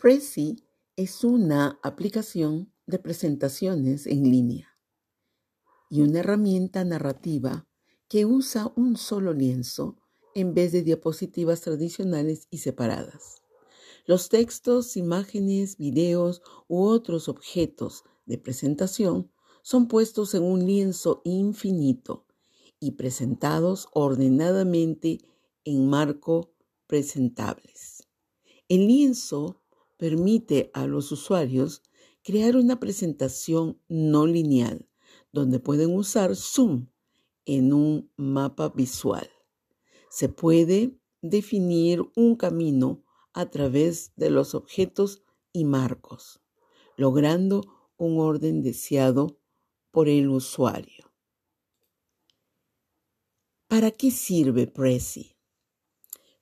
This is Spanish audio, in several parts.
Prezi es una aplicación de presentaciones en línea y una herramienta narrativa que usa un solo lienzo en vez de diapositivas tradicionales y separadas. Los textos, imágenes, videos u otros objetos de presentación son puestos en un lienzo infinito y presentados ordenadamente en marco presentables. El lienzo permite a los usuarios crear una presentación no lineal, donde pueden usar Zoom en un mapa visual. Se puede definir un camino a través de los objetos y marcos, logrando un orden deseado por el usuario. ¿Para qué sirve Prezi?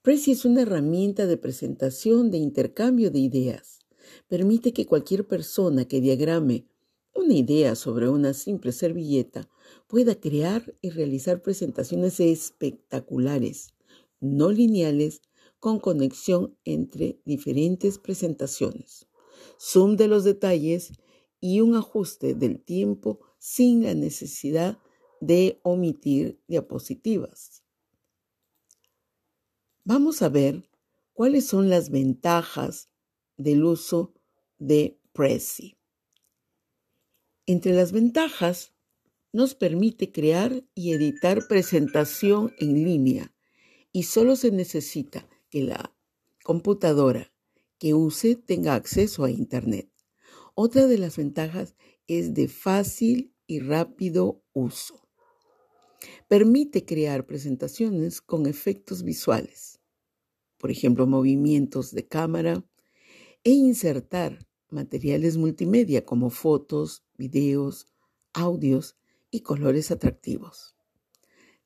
Prezi es una herramienta de presentación de intercambio de ideas. Permite que cualquier persona que diagrame una idea sobre una simple servilleta pueda crear y realizar presentaciones espectaculares, no lineales, con conexión entre diferentes presentaciones, zoom de los detalles y un ajuste del tiempo sin la necesidad de omitir diapositivas. Vamos a ver cuáles son las ventajas del uso de Prezi. Entre las ventajas, nos permite crear y editar presentación en línea y solo se necesita que la computadora que use tenga acceso a Internet. Otra de las ventajas es de fácil y rápido uso. Permite crear presentaciones con efectos visuales, por ejemplo, movimientos de cámara, e insertar materiales multimedia como fotos, videos, audios y colores atractivos.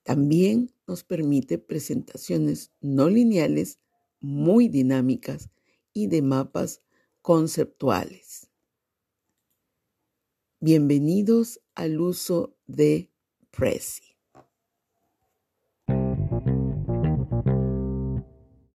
También nos permite presentaciones no lineales muy dinámicas y de mapas conceptuales. Bienvenidos al uso de Prezi.